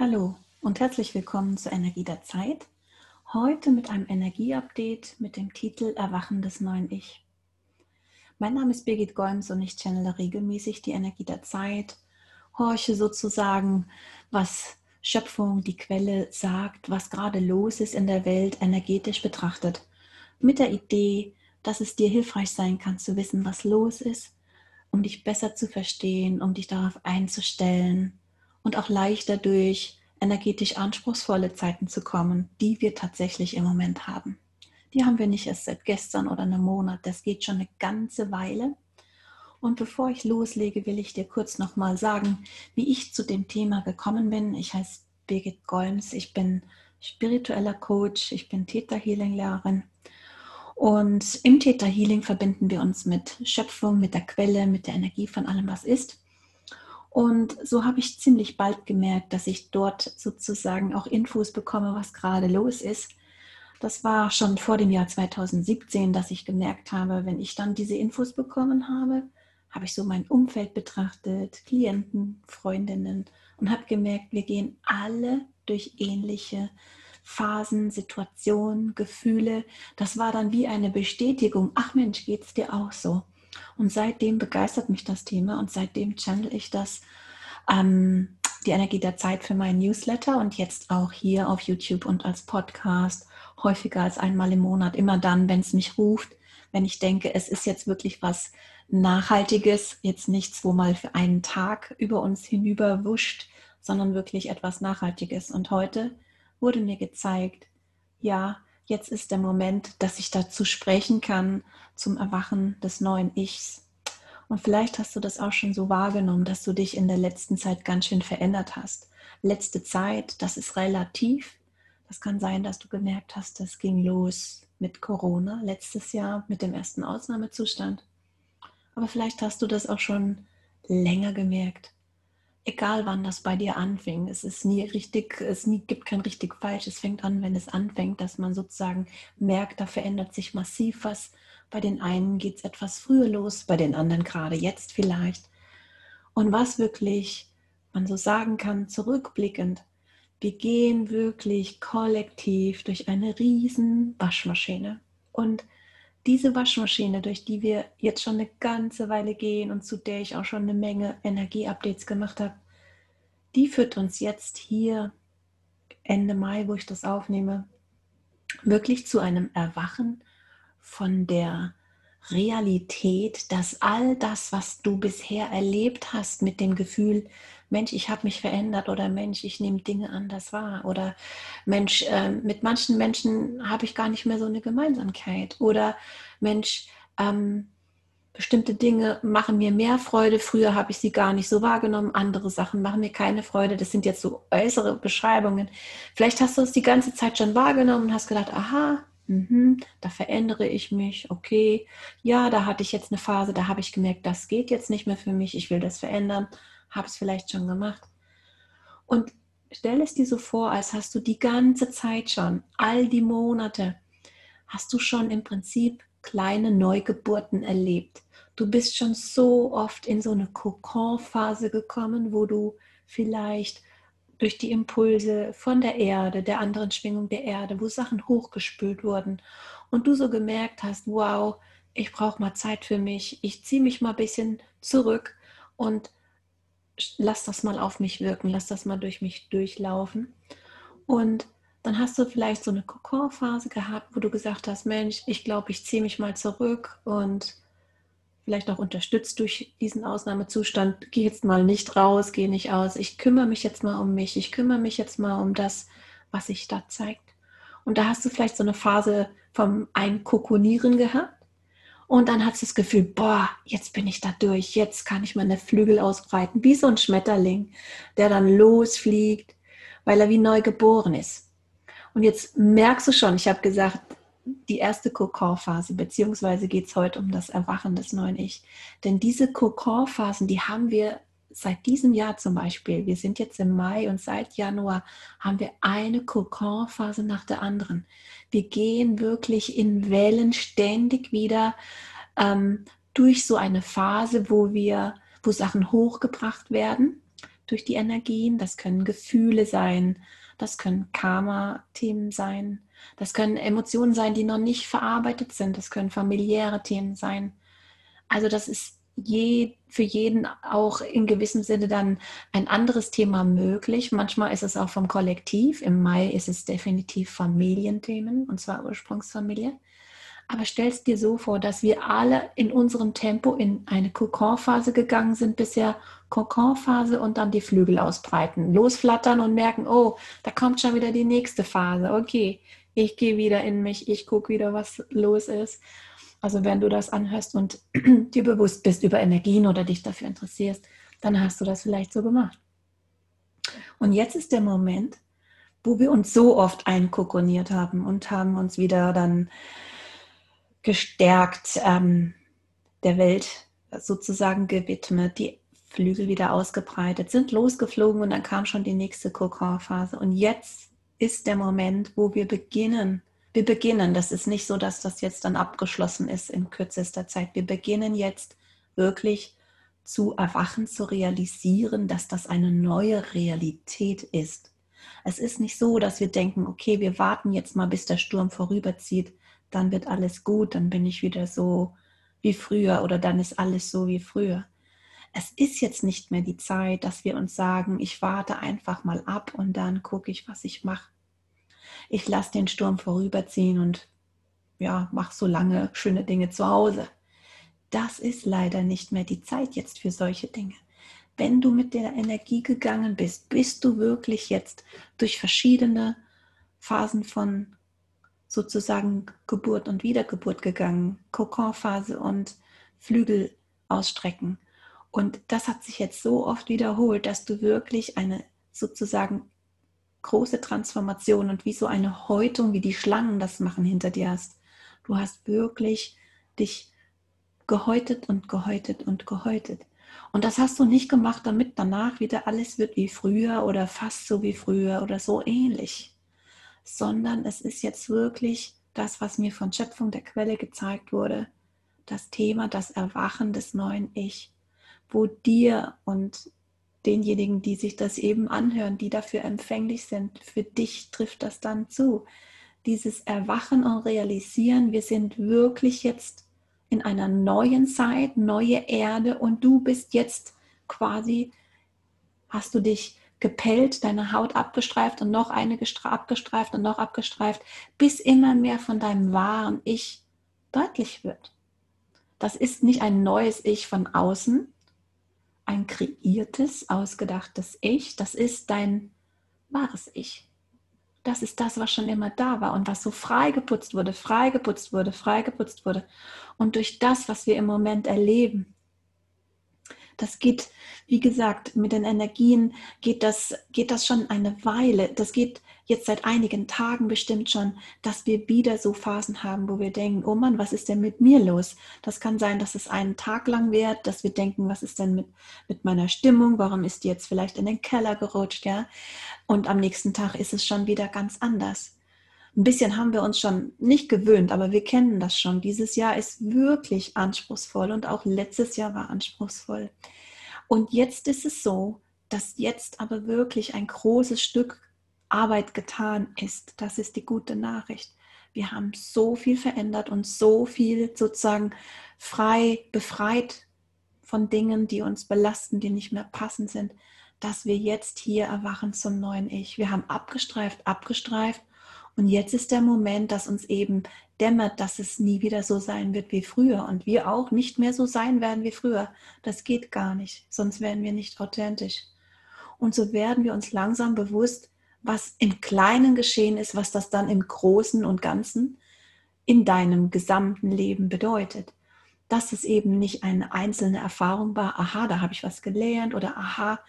Hallo und herzlich willkommen zur Energie der Zeit. Heute mit einem Energieupdate mit dem Titel Erwachen des neuen Ich. Mein Name ist Birgit Golms und ich channele regelmäßig die Energie der Zeit, horche sozusagen, was Schöpfung, die Quelle sagt, was gerade los ist in der Welt, energetisch betrachtet. Mit der Idee, dass es dir hilfreich sein kann zu wissen, was los ist, um dich besser zu verstehen, um dich darauf einzustellen und auch leichter durch energetisch anspruchsvolle Zeiten zu kommen, die wir tatsächlich im Moment haben. Die haben wir nicht erst seit gestern oder einem Monat, das geht schon eine ganze Weile. Und bevor ich loslege, will ich dir kurz nochmal sagen, wie ich zu dem Thema gekommen bin. Ich heiße Birgit Golms, ich bin spiritueller Coach, ich bin Theta Healing Lehrerin. Und im Theta Healing verbinden wir uns mit Schöpfung, mit der Quelle, mit der Energie von allem, was ist. Und so habe ich ziemlich bald gemerkt, dass ich dort sozusagen auch Infos bekomme, was gerade los ist. Das war schon vor dem Jahr 2017, dass ich gemerkt habe, wenn ich dann diese Infos bekommen habe, habe ich so mein Umfeld betrachtet, Klienten, Freundinnen und habe gemerkt, wir gehen alle durch ähnliche Phasen, Situationen, Gefühle. Das war dann wie eine Bestätigung. Ach Mensch, geht es dir auch so? Und seitdem begeistert mich das Thema und seitdem channel ich das, ähm, die Energie der Zeit für meinen Newsletter und jetzt auch hier auf YouTube und als Podcast, häufiger als einmal im Monat, immer dann, wenn es mich ruft, wenn ich denke, es ist jetzt wirklich was Nachhaltiges, jetzt nichts, wo mal für einen Tag über uns hinüber wuscht, sondern wirklich etwas Nachhaltiges. Und heute wurde mir gezeigt, ja, jetzt ist der Moment, dass ich dazu sprechen kann, zum Erwachen des neuen Ichs. Und vielleicht hast du das auch schon so wahrgenommen, dass du dich in der letzten Zeit ganz schön verändert hast. Letzte Zeit, das ist relativ. Das kann sein, dass du gemerkt hast, das ging los mit Corona letztes Jahr, mit dem ersten Ausnahmezustand. Aber vielleicht hast du das auch schon länger gemerkt egal wann das bei dir anfing. Es ist nie richtig, es nie, gibt kein richtig falsch. Es fängt an, wenn es anfängt, dass man sozusagen merkt, da verändert sich massiv was. Bei den einen geht es etwas früher los, bei den anderen gerade jetzt vielleicht. Und was wirklich man so sagen kann, zurückblickend, wir gehen wirklich kollektiv durch eine riesen Waschmaschine. Und diese Waschmaschine, durch die wir jetzt schon eine ganze Weile gehen und zu der ich auch schon eine Menge Energie-Updates gemacht habe, die führt uns jetzt hier Ende Mai, wo ich das aufnehme, wirklich zu einem Erwachen von der Realität, dass all das, was du bisher erlebt hast mit dem Gefühl, Mensch, ich habe mich verändert oder Mensch, ich nehme Dinge anders wahr oder Mensch, äh, mit manchen Menschen habe ich gar nicht mehr so eine Gemeinsamkeit oder Mensch, ähm, bestimmte Dinge machen mir mehr Freude, früher habe ich sie gar nicht so wahrgenommen, andere Sachen machen mir keine Freude, das sind jetzt so äußere Beschreibungen. Vielleicht hast du es die ganze Zeit schon wahrgenommen und hast gedacht, aha, Mhm, da verändere ich mich, okay, ja, da hatte ich jetzt eine Phase, da habe ich gemerkt, das geht jetzt nicht mehr für mich, ich will das verändern, habe es vielleicht schon gemacht. Und stell es dir so vor, als hast du die ganze Zeit schon, all die Monate, hast du schon im Prinzip kleine Neugeburten erlebt. Du bist schon so oft in so eine Kokon-Phase gekommen, wo du vielleicht durch die Impulse von der Erde, der anderen Schwingung der Erde, wo Sachen hochgespült wurden und du so gemerkt hast, wow, ich brauche mal Zeit für mich, ich ziehe mich mal ein bisschen zurück und lass das mal auf mich wirken, lass das mal durch mich durchlaufen. Und dann hast du vielleicht so eine Kokon-Phase gehabt, wo du gesagt hast, Mensch, ich glaube, ich ziehe mich mal zurück und vielleicht auch unterstützt durch diesen Ausnahmezustand, gehe jetzt mal nicht raus, gehe nicht aus, ich kümmere mich jetzt mal um mich, ich kümmere mich jetzt mal um das, was sich da zeigt. Und da hast du vielleicht so eine Phase vom Einkokonieren gehabt. Und dann hast du das Gefühl, boah, jetzt bin ich da durch, jetzt kann ich meine Flügel ausbreiten, wie so ein Schmetterling, der dann losfliegt, weil er wie neu geboren ist. Und jetzt merkst du schon, ich habe gesagt, die erste Kokon-Phase, beziehungsweise geht es heute um das Erwachen des neuen Ich. Denn diese Kokon-Phasen, die haben wir seit diesem Jahr zum Beispiel. Wir sind jetzt im Mai und seit Januar haben wir eine Kokon-Phase nach der anderen. Wir gehen wirklich in Wellen ständig wieder ähm, durch so eine Phase, wo wir, wo Sachen hochgebracht werden durch die Energien. Das können Gefühle sein, das können Karma-Themen sein, das können Emotionen sein, die noch nicht verarbeitet sind, das können familiäre Themen sein. Also das ist je, für jeden auch in gewissem Sinne dann ein anderes Thema möglich. Manchmal ist es auch vom Kollektiv. Im Mai ist es definitiv Familienthemen, und zwar Ursprungsfamilie. Aber stell es dir so vor, dass wir alle in unserem Tempo in eine Kokonphase gegangen sind bisher. Kokonphase und dann die Flügel ausbreiten, losflattern und merken, oh, da kommt schon wieder die nächste Phase. Okay, ich gehe wieder in mich, ich gucke wieder, was los ist. Also wenn du das anhörst und dir bewusst bist über Energien oder dich dafür interessierst, dann hast du das vielleicht so gemacht. Und jetzt ist der Moment, wo wir uns so oft einkokoniert haben und haben uns wieder dann gestärkt ähm, der Welt sozusagen gewidmet, die Flügel wieder ausgebreitet, sind losgeflogen und dann kam schon die nächste Kokonphase. Und jetzt ist der Moment, wo wir beginnen, wir beginnen, das ist nicht so, dass das jetzt dann abgeschlossen ist in kürzester Zeit. Wir beginnen jetzt wirklich zu erwachen, zu realisieren, dass das eine neue Realität ist. Es ist nicht so, dass wir denken, okay, wir warten jetzt mal, bis der Sturm vorüberzieht, dann wird alles gut, dann bin ich wieder so wie früher oder dann ist alles so wie früher. Es ist jetzt nicht mehr die Zeit, dass wir uns sagen, ich warte einfach mal ab und dann gucke ich, was ich mache ich lasse den Sturm vorüberziehen und ja, mache so lange schöne Dinge zu Hause. Das ist leider nicht mehr die Zeit jetzt für solche Dinge. Wenn du mit der Energie gegangen bist, bist du wirklich jetzt durch verschiedene Phasen von sozusagen Geburt und Wiedergeburt gegangen, Kokonphase und Flügel ausstrecken. Und das hat sich jetzt so oft wiederholt, dass du wirklich eine sozusagen große Transformation und wie so eine Häutung, wie die Schlangen das machen hinter dir hast. Du hast wirklich dich gehäutet und gehäutet und gehäutet. Und das hast du nicht gemacht, damit danach wieder alles wird wie früher oder fast so wie früher oder so ähnlich, sondern es ist jetzt wirklich das, was mir von Schöpfung der Quelle gezeigt wurde, das Thema, das Erwachen des neuen Ich, wo dir und denjenigen, die sich das eben anhören, die dafür empfänglich sind. Für dich trifft das dann zu. Dieses Erwachen und Realisieren, wir sind wirklich jetzt in einer neuen Zeit, neue Erde und du bist jetzt quasi, hast du dich gepellt, deine Haut abgestreift und noch eine abgestreift und noch abgestreift, bis immer mehr von deinem wahren Ich deutlich wird. Das ist nicht ein neues Ich von außen, ein kreiertes, ausgedachtes Ich. Das ist dein wahres Ich. Das ist das, was schon immer da war und was so freigeputzt wurde, freigeputzt wurde, freigeputzt wurde. Und durch das, was wir im Moment erleben, das geht, wie gesagt, mit den Energien geht das, geht das schon eine Weile. Das geht jetzt seit einigen Tagen bestimmt schon, dass wir wieder so Phasen haben, wo wir denken, oh Mann, was ist denn mit mir los? Das kann sein, dass es einen Tag lang wird, dass wir denken, was ist denn mit, mit meiner Stimmung? Warum ist die jetzt vielleicht in den Keller gerutscht? Ja? Und am nächsten Tag ist es schon wieder ganz anders. Ein bisschen haben wir uns schon nicht gewöhnt, aber wir kennen das schon. Dieses Jahr ist wirklich anspruchsvoll und auch letztes Jahr war anspruchsvoll. Und jetzt ist es so, dass jetzt aber wirklich ein großes Stück Arbeit getan ist. Das ist die gute Nachricht. Wir haben so viel verändert und so viel sozusagen frei, befreit von Dingen, die uns belasten, die nicht mehr passend sind, dass wir jetzt hier erwachen zum neuen Ich. Wir haben abgestreift, abgestreift und jetzt ist der Moment, dass uns eben dämmert, dass es nie wieder so sein wird wie früher und wir auch nicht mehr so sein werden wie früher. Das geht gar nicht, sonst wären wir nicht authentisch. Und so werden wir uns langsam bewusst, was im Kleinen geschehen ist, was das dann im Großen und Ganzen in deinem gesamten Leben bedeutet. Dass es eben nicht eine einzelne Erfahrung war, aha, da habe ich was gelernt oder aha,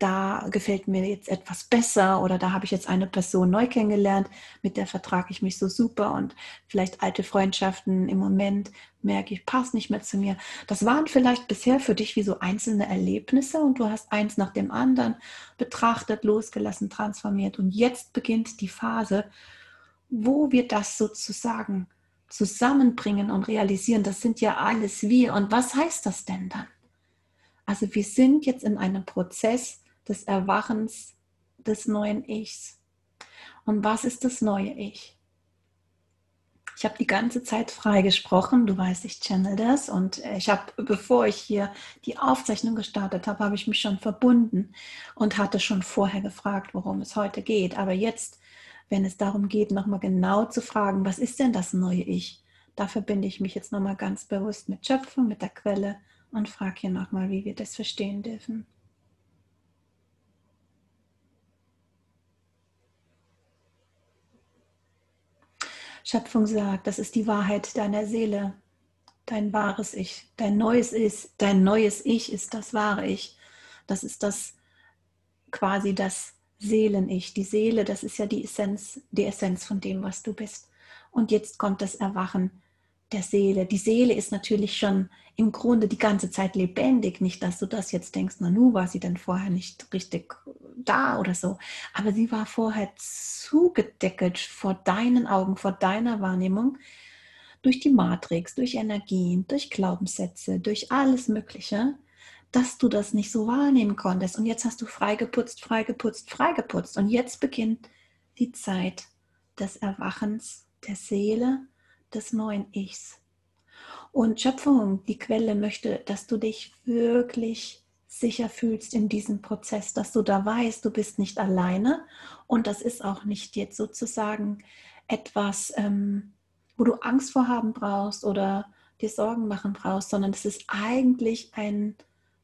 da gefällt mir jetzt etwas besser oder da habe ich jetzt eine Person neu kennengelernt, mit der vertrage ich mich so super und vielleicht alte Freundschaften im Moment merke ich, passt nicht mehr zu mir. Das waren vielleicht bisher für dich wie so einzelne Erlebnisse und du hast eins nach dem anderen betrachtet, losgelassen, transformiert und jetzt beginnt die Phase, wo wir das sozusagen zusammenbringen und realisieren, das sind ja alles wir und was heißt das denn dann? Also wir sind jetzt in einem Prozess, des Erwachens des neuen Ichs. Und was ist das neue Ich? Ich habe die ganze Zeit frei gesprochen. Du weißt, ich channel das. Und ich habe, bevor ich hier die Aufzeichnung gestartet habe, habe ich mich schon verbunden und hatte schon vorher gefragt, worum es heute geht. Aber jetzt, wenn es darum geht, nochmal genau zu fragen, was ist denn das neue Ich? Da verbinde ich mich jetzt nochmal ganz bewusst mit Schöpfung, mit der Quelle und frage hier nochmal, wie wir das verstehen dürfen. Schöpfung sagt, das ist die Wahrheit deiner Seele, dein wahres Ich, dein neues ist, dein neues Ich ist das wahre Ich. Das ist das quasi das Seelen-Ich. Die Seele, das ist ja die Essenz, die Essenz von dem, was du bist. Und jetzt kommt das Erwachen der Seele. Die Seele ist natürlich schon im Grunde die ganze Zeit lebendig. Nicht, dass du das jetzt denkst, na nu war sie denn vorher nicht richtig da oder so. Aber sie war vorher zugedeckelt vor deinen Augen, vor deiner Wahrnehmung durch die Matrix, durch Energien, durch Glaubenssätze, durch alles Mögliche, dass du das nicht so wahrnehmen konntest. Und jetzt hast du freigeputzt, freigeputzt, freigeputzt. Und jetzt beginnt die Zeit des Erwachens der Seele des neuen Ichs. Und Schöpfung, die Quelle möchte, dass du dich wirklich sicher fühlst in diesem Prozess, dass du da weißt, du bist nicht alleine und das ist auch nicht jetzt sozusagen etwas, ähm, wo du Angst vor haben brauchst oder dir Sorgen machen brauchst, sondern es ist eigentlich ein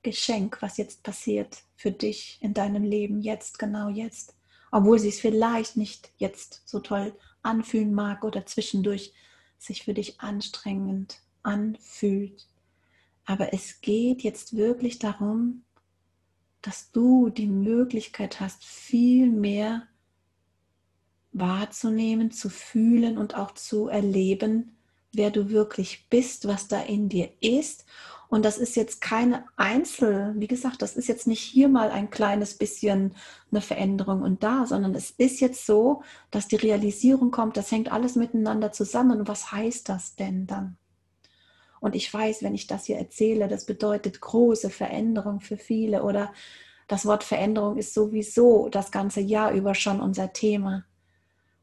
Geschenk, was jetzt passiert für dich in deinem Leben, jetzt, genau jetzt. Obwohl sie es vielleicht nicht jetzt so toll anfühlen mag oder zwischendurch sich für dich anstrengend anfühlt. Aber es geht jetzt wirklich darum, dass du die Möglichkeit hast, viel mehr wahrzunehmen, zu fühlen und auch zu erleben, wer du wirklich bist, was da in dir ist. Und das ist jetzt keine Einzel, wie gesagt, das ist jetzt nicht hier mal ein kleines bisschen eine Veränderung und da, sondern es ist jetzt so, dass die Realisierung kommt, das hängt alles miteinander zusammen. Und was heißt das denn dann? Und ich weiß, wenn ich das hier erzähle, das bedeutet große Veränderung für viele oder das Wort Veränderung ist sowieso das ganze Jahr über schon unser Thema.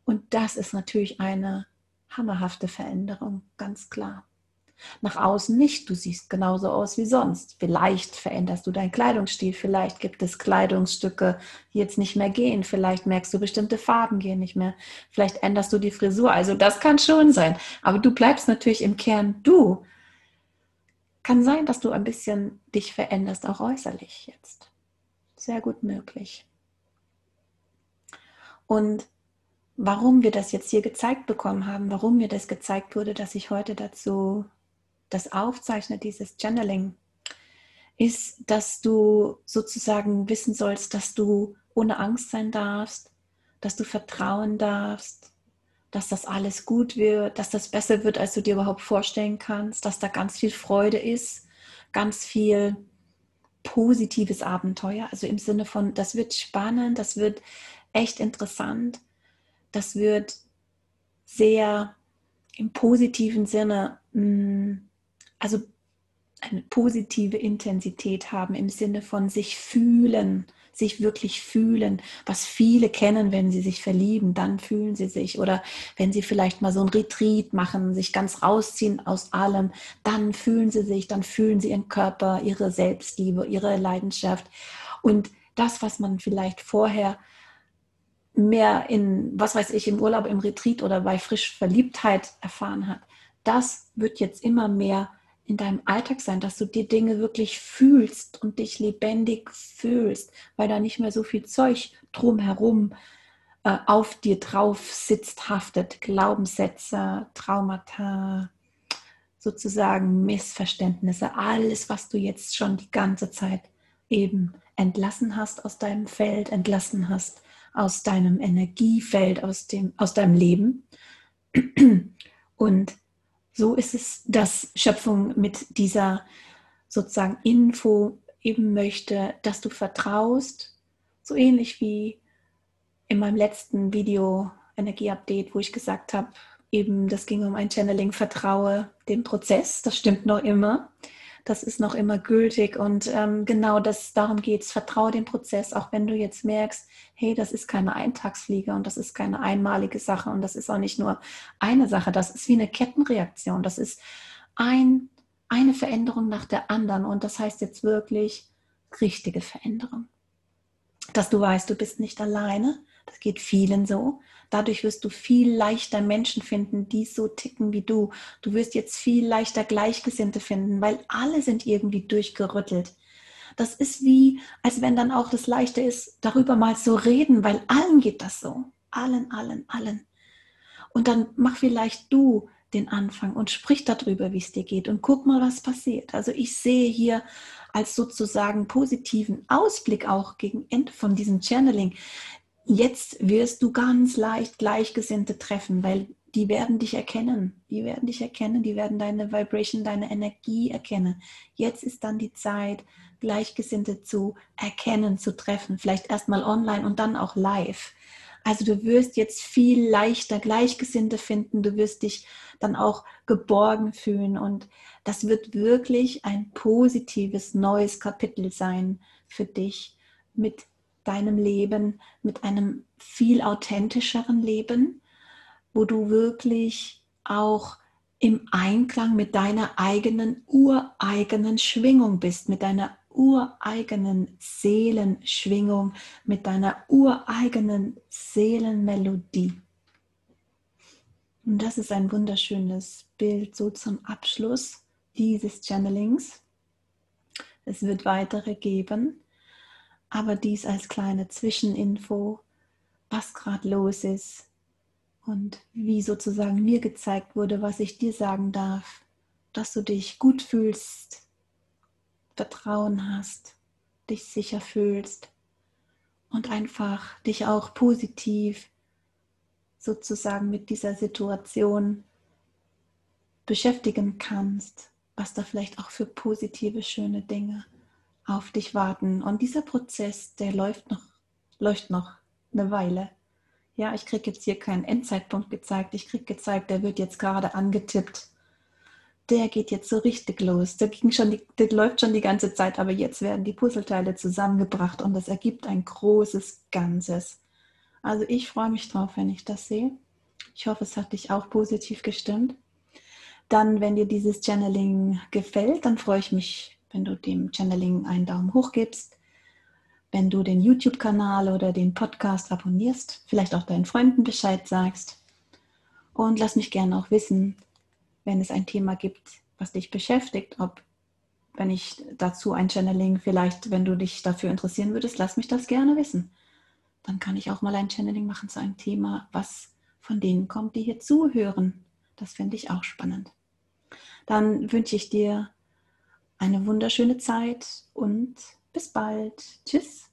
Und das ist natürlich eine hammerhafte Veränderung, ganz klar. Nach außen nicht, du siehst genauso aus wie sonst. Vielleicht veränderst du deinen Kleidungsstil, vielleicht gibt es Kleidungsstücke, die jetzt nicht mehr gehen, vielleicht merkst du, bestimmte Farben gehen nicht mehr, vielleicht änderst du die Frisur. Also das kann schon sein, aber du bleibst natürlich im Kern du. Kann sein, dass du ein bisschen dich veränderst, auch äußerlich jetzt. Sehr gut möglich. Und warum wir das jetzt hier gezeigt bekommen haben, warum mir das gezeigt wurde, dass ich heute dazu das aufzeichne, dieses Channeling, ist, dass du sozusagen wissen sollst, dass du ohne Angst sein darfst, dass du vertrauen darfst, dass das alles gut wird, dass das besser wird, als du dir überhaupt vorstellen kannst, dass da ganz viel Freude ist, ganz viel positives Abenteuer, also im Sinne von, das wird spannend, das wird echt interessant, das wird sehr im positiven Sinne, mm, also eine positive Intensität haben im Sinne von sich fühlen, sich wirklich fühlen, was viele kennen, wenn sie sich verlieben, dann fühlen sie sich. Oder wenn sie vielleicht mal so ein Retreat machen, sich ganz rausziehen aus allem, dann fühlen sie sich, dann fühlen sie ihren Körper, ihre Selbstliebe, ihre Leidenschaft. Und das, was man vielleicht vorher mehr in, was weiß ich, im Urlaub, im Retreat oder bei frisch Verliebtheit erfahren hat, das wird jetzt immer mehr in deinem Alltag sein, dass du die Dinge wirklich fühlst und dich lebendig fühlst, weil da nicht mehr so viel Zeug drumherum äh, auf dir drauf sitzt, haftet, Glaubenssätze, Traumata, sozusagen Missverständnisse, alles, was du jetzt schon die ganze Zeit eben entlassen hast aus deinem Feld, entlassen hast aus deinem Energiefeld, aus, dem, aus deinem Leben. Und so ist es, dass Schöpfung mit dieser sozusagen Info eben möchte, dass du vertraust, so ähnlich wie in meinem letzten Video Energieupdate, wo ich gesagt habe, eben das ging um ein Channeling, vertraue dem Prozess, das stimmt noch immer. Das ist noch immer gültig. Und ähm, genau das, darum geht es. Vertraue dem Prozess, auch wenn du jetzt merkst, hey, das ist keine Eintagsfliege und das ist keine einmalige Sache. Und das ist auch nicht nur eine Sache, das ist wie eine Kettenreaktion, das ist ein, eine Veränderung nach der anderen. Und das heißt jetzt wirklich richtige Veränderung. Dass du weißt, du bist nicht alleine, das geht vielen so. Dadurch wirst du viel leichter Menschen finden, die so ticken wie du. Du wirst jetzt viel leichter Gleichgesinnte finden, weil alle sind irgendwie durchgerüttelt. Das ist wie, als wenn dann auch das Leichte ist, darüber mal zu reden, weil allen geht das so. Allen, allen, allen. Und dann mach vielleicht du den Anfang und sprich darüber, wie es dir geht und guck mal, was passiert. Also ich sehe hier als sozusagen positiven Ausblick auch gegen Ende von diesem Channeling, jetzt wirst du ganz leicht Gleichgesinnte treffen, weil die werden dich erkennen. Die werden dich erkennen, die werden deine Vibration, deine Energie erkennen. Jetzt ist dann die Zeit, Gleichgesinnte zu erkennen, zu treffen. Vielleicht erstmal online und dann auch live. Also du wirst jetzt viel leichter Gleichgesinnte finden. Du wirst dich dann auch geborgen fühlen. Und das wird wirklich ein positives neues Kapitel sein für dich mit deinem Leben mit einem viel authentischeren Leben, wo du wirklich auch im Einklang mit deiner eigenen ureigenen Schwingung bist, mit deiner ureigenen Seelenschwingung, mit deiner ureigenen Seelenmelodie. Und das ist ein wunderschönes Bild so zum Abschluss dieses Channelings. Es wird weitere geben aber dies als kleine Zwischeninfo, was gerade los ist und wie sozusagen mir gezeigt wurde, was ich dir sagen darf, dass du dich gut fühlst, Vertrauen hast, dich sicher fühlst und einfach dich auch positiv sozusagen mit dieser Situation beschäftigen kannst, was da vielleicht auch für positive, schöne Dinge auf dich warten. Und dieser Prozess, der läuft noch, läuft noch eine Weile. Ja, ich kriege jetzt hier keinen Endzeitpunkt gezeigt. Ich kriege gezeigt, der wird jetzt gerade angetippt. Der geht jetzt so richtig los. Der, ging schon die, der läuft schon die ganze Zeit, aber jetzt werden die Puzzleteile zusammengebracht und das ergibt ein großes Ganzes. Also ich freue mich drauf, wenn ich das sehe. Ich hoffe, es hat dich auch positiv gestimmt. Dann, wenn dir dieses Channeling gefällt, dann freue ich mich wenn du dem Channeling einen Daumen hoch gibst, wenn du den YouTube-Kanal oder den Podcast abonnierst, vielleicht auch deinen Freunden Bescheid sagst. Und lass mich gerne auch wissen, wenn es ein Thema gibt, was dich beschäftigt, ob wenn ich dazu ein Channeling vielleicht, wenn du dich dafür interessieren würdest, lass mich das gerne wissen. Dann kann ich auch mal ein Channeling machen zu einem Thema, was von denen kommt, die hier zuhören. Das fände ich auch spannend. Dann wünsche ich dir eine wunderschöne Zeit und bis bald. Tschüss.